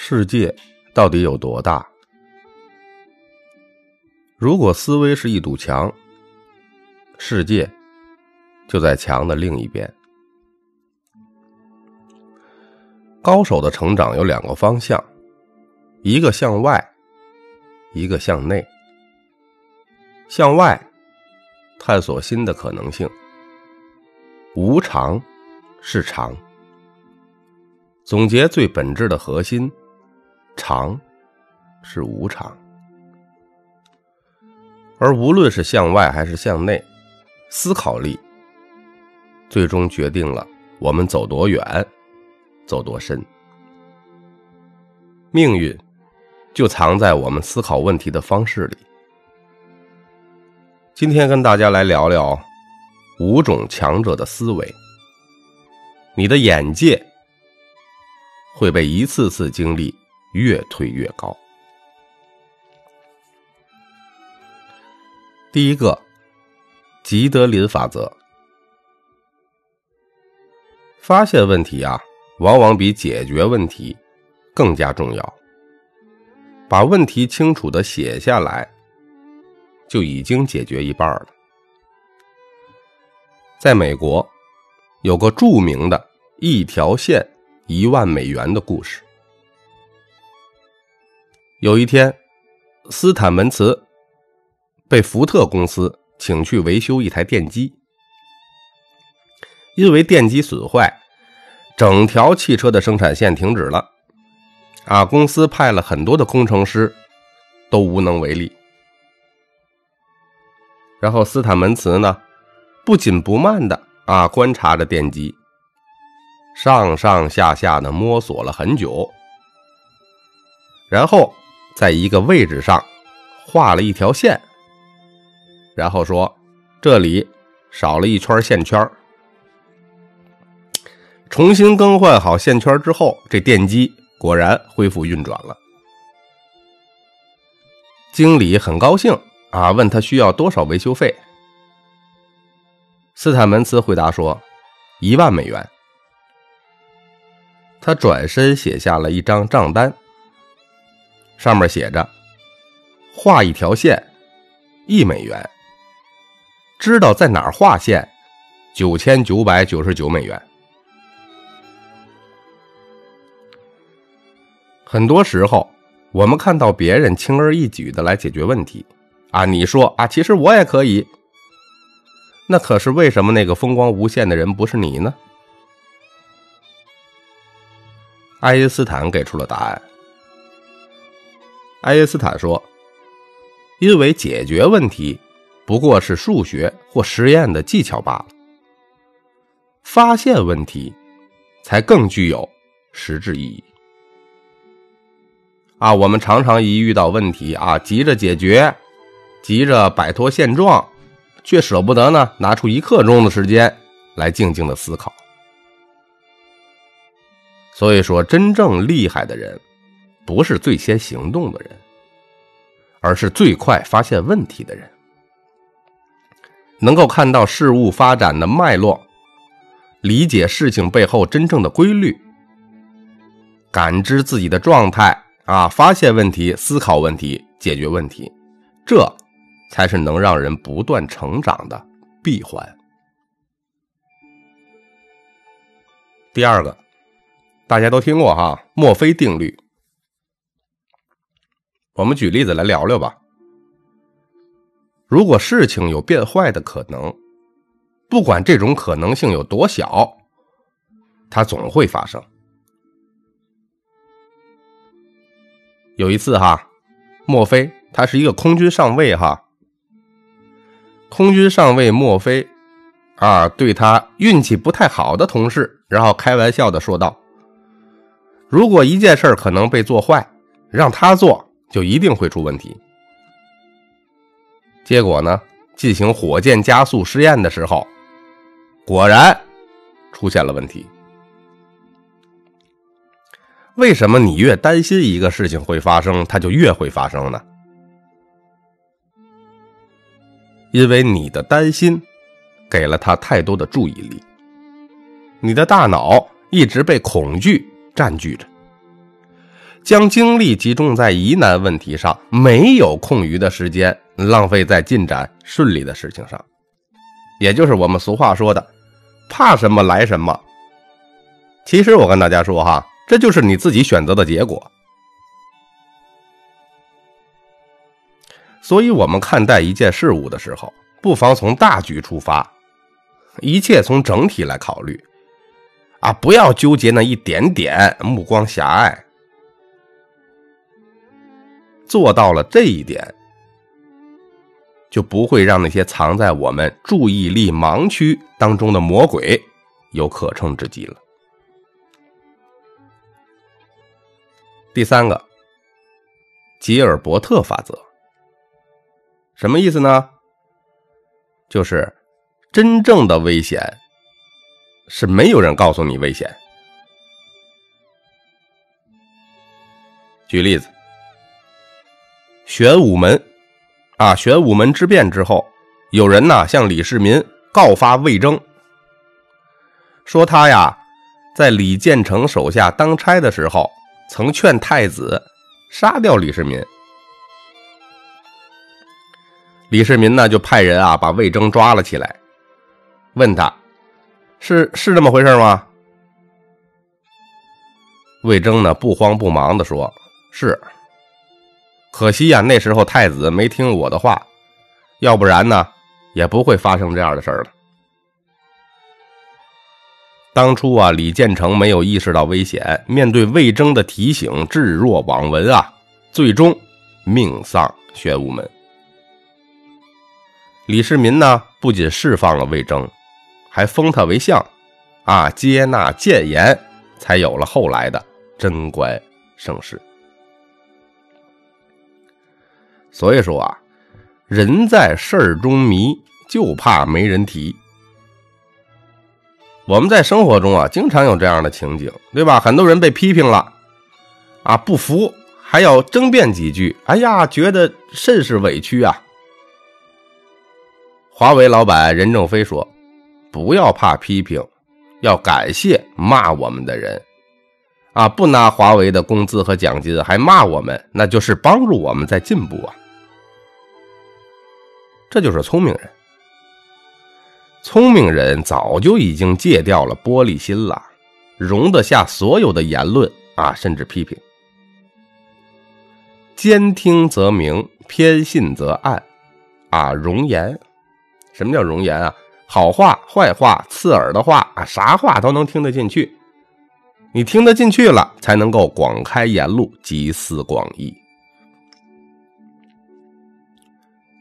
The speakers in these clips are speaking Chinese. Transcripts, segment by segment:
世界到底有多大？如果思维是一堵墙，世界就在墙的另一边。高手的成长有两个方向，一个向外，一个向内。向外，探索新的可能性。无常是常，总结最本质的核心。常是无常，而无论是向外还是向内，思考力最终决定了我们走多远，走多深。命运就藏在我们思考问题的方式里。今天跟大家来聊聊五种强者的思维，你的眼界会被一次次经历。越推越高。第一个，吉德林法则。发现问题啊，往往比解决问题更加重要。把问题清楚的写下来，就已经解决一半了。在美国，有个著名的一条线一万美元的故事。有一天，斯坦门茨被福特公司请去维修一台电机，因为电机损坏，整条汽车的生产线停止了。啊，公司派了很多的工程师，都无能为力。然后斯坦门茨呢，不紧不慢的啊观察着电机，上上下下的摸索了很久，然后。在一个位置上画了一条线，然后说：“这里少了一圈线圈。”重新更换好线圈之后，这电机果然恢复运转了。经理很高兴啊，问他需要多少维修费。斯坦门茨回答说：“一万美元。”他转身写下了一张账单。上面写着：“画一条线，一美元。知道在哪儿画线，九千九百九十九美元。”很多时候，我们看到别人轻而易举的来解决问题，啊，你说啊，其实我也可以。那可是为什么那个风光无限的人不是你呢？爱因斯坦给出了答案。爱因斯坦说：“因为解决问题不过是数学或实验的技巧罢了，发现问题才更具有实质意义。”啊，我们常常一遇到问题啊，急着解决，急着摆脱现状，却舍不得呢拿出一刻钟的时间来静静的思考。所以说，真正厉害的人。不是最先行动的人，而是最快发现问题的人。能够看到事物发展的脉络，理解事情背后真正的规律，感知自己的状态啊，发现问题、思考问题、解决问题，这才是能让人不断成长的闭环。第二个，大家都听过哈，墨菲定律。我们举例子来聊聊吧。如果事情有变坏的可能，不管这种可能性有多小，它总会发生。有一次哈，墨菲他是一个空军上尉哈，空军上尉墨菲啊，对他运气不太好的同事，然后开玩笑的说道：“如果一件事可能被做坏，让他做。”就一定会出问题。结果呢？进行火箭加速试验的时候，果然出现了问题。为什么你越担心一个事情会发生，它就越会发生呢？因为你的担心给了他太多的注意力，你的大脑一直被恐惧占据着。将精力集中在疑难问题上，没有空余的时间浪费在进展顺利的事情上。也就是我们俗话说的“怕什么来什么”。其实我跟大家说哈，这就是你自己选择的结果。所以，我们看待一件事物的时候，不妨从大局出发，一切从整体来考虑。啊，不要纠结那一点点，目光狭隘。做到了这一点，就不会让那些藏在我们注意力盲区当中的魔鬼有可乘之机了。第三个，吉尔伯特法则，什么意思呢？就是真正的危险。是没有人告诉你危险。举例子，玄武门啊，玄武门之变之后，有人呢向李世民告发魏征，说他呀在李建成手下当差的时候，曾劝太子杀掉李世民。李世民呢就派人啊把魏征抓了起来，问他。是是这么回事吗？魏征呢不慌不忙的说：“是。可惜呀，那时候太子没听我的话，要不然呢也不会发生这样的事儿了。当初啊，李建成没有意识到危险，面对魏征的提醒，置若罔闻啊，最终命丧玄武门。李世民呢，不仅释放了魏征。”还封他为相，啊，接纳谏言，才有了后来的贞观盛世。所以说啊，人在事儿中迷，就怕没人提。我们在生活中啊，经常有这样的情景，对吧？很多人被批评了，啊，不服，还要争辩几句，哎呀，觉得甚是委屈啊。华为老板任正非说。不要怕批评，要感谢骂我们的人，啊，不拿华为的工资和奖金还骂我们，那就是帮助我们在进步啊。这就是聪明人，聪明人早就已经戒掉了玻璃心了，容得下所有的言论啊，甚至批评。兼听则明，偏信则暗，啊，容言，什么叫容言啊？好话、坏话、刺耳的话啊，啥话都能听得进去。你听得进去了，才能够广开言路，集思广益。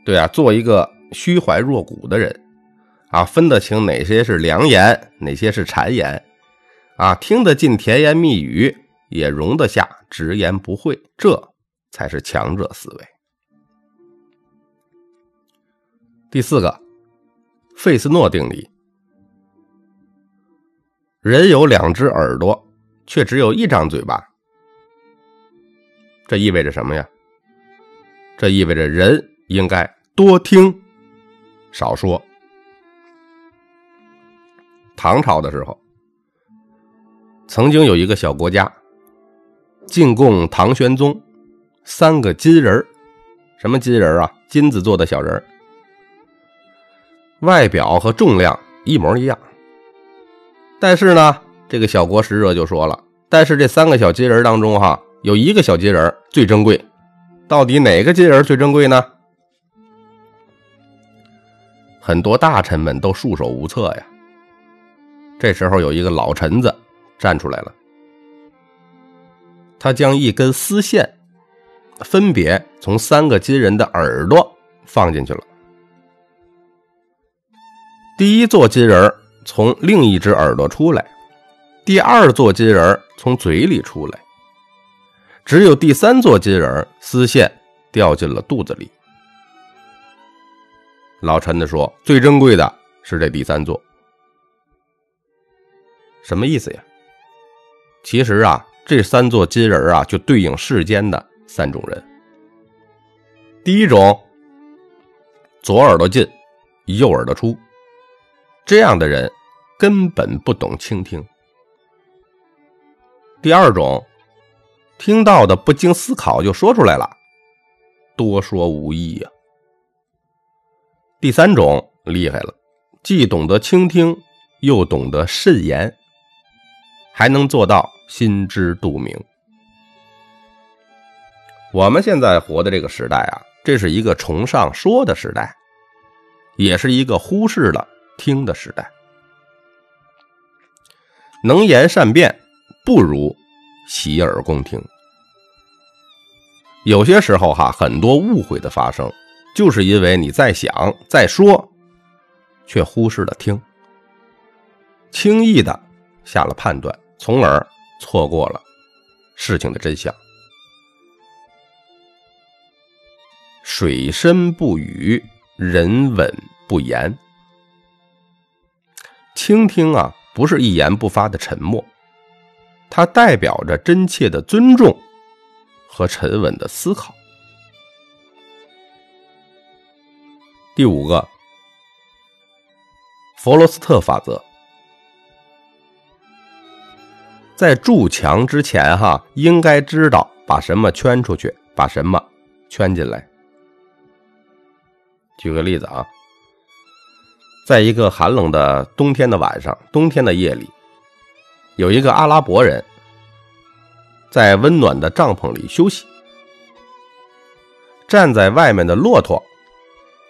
对啊，做一个虚怀若谷的人啊，分得清哪些是良言，哪些是谗言啊，听得进甜言蜜语，也容得下直言不讳，这才是强者思维。第四个。费斯诺定理：人有两只耳朵，却只有一张嘴巴。这意味着什么呀？这意味着人应该多听，少说。唐朝的时候，曾经有一个小国家进贡唐玄宗三个金人儿什么金人儿啊？金子做的小人儿外表和重量一模一样，但是呢，这个小国使者就说了：“但是这三个小金人当中，哈，有一个小金人最珍贵，到底哪个金人最珍贵呢？”很多大臣们都束手无策呀。这时候有一个老臣子站出来了，他将一根丝线分别从三个金人的耳朵放进去了。第一座金人从另一只耳朵出来，第二座金人从嘴里出来，只有第三座金人丝线掉进了肚子里。老陈子说：“最珍贵的是这第三座。”什么意思呀？其实啊，这三座金人啊，就对应世间的三种人。第一种，左耳朵进，右耳朵出。这样的人根本不懂倾听。第二种，听到的不经思考就说出来了，多说无益呀。第三种厉害了，既懂得倾听，又懂得慎言，还能做到心知肚明。我们现在活的这个时代啊，这是一个崇尚说的时代，也是一个忽视了听的时代。能言善辩，不如洗耳恭听。有些时候哈，很多误会的发生。就是因为你在想在说，却忽视了听，轻易的下了判断，从而错过了事情的真相。水深不语，人稳不言。倾听啊，不是一言不发的沉默，它代表着真切的尊重和沉稳的思考。第五个，佛罗斯特法则，在筑墙之前，哈，应该知道把什么圈出去，把什么圈进来。举个例子啊，在一个寒冷的冬天的晚上，冬天的夜里，有一个阿拉伯人，在温暖的帐篷里休息，站在外面的骆驼。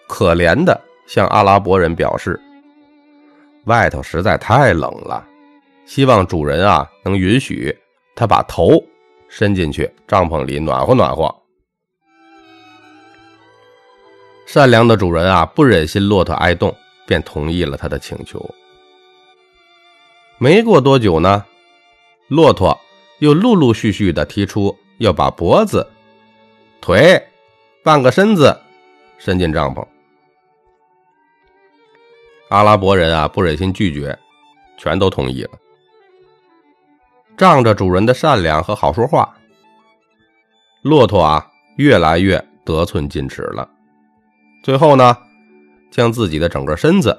可怜的向阿拉伯人表示，外头实在太冷了，希望主人啊能允许他把头伸进去帐篷里暖和暖和。善良的主人啊不忍心骆驼挨冻，便同意了他的请求。没过多久呢，骆驼又陆陆续续的提出要把脖子、腿、半个身子伸进帐篷。阿拉伯人啊，不忍心拒绝，全都同意了。仗着主人的善良和好说话，骆驼啊越来越得寸进尺了。最后呢，将自己的整个身子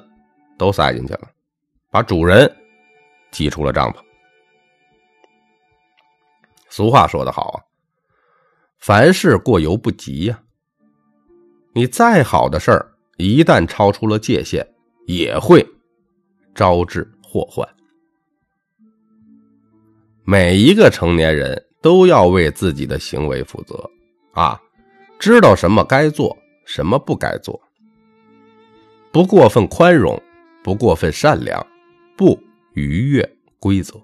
都塞进去了，把主人挤出了帐篷。俗话说得好啊，凡事过犹不及呀。你再好的事儿，一旦超出了界限。也会招致祸患。每一个成年人都要为自己的行为负责啊，知道什么该做，什么不该做，不过分宽容，不过分善良，不逾越规则。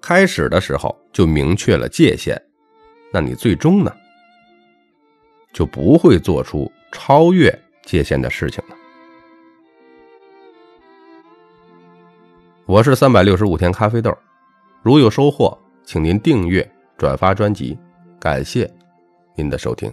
开始的时候就明确了界限，那你最终呢，就不会做出超越。界限的事情呢？我是三百六十五天咖啡豆，如有收获，请您订阅、转发专辑，感谢您的收听。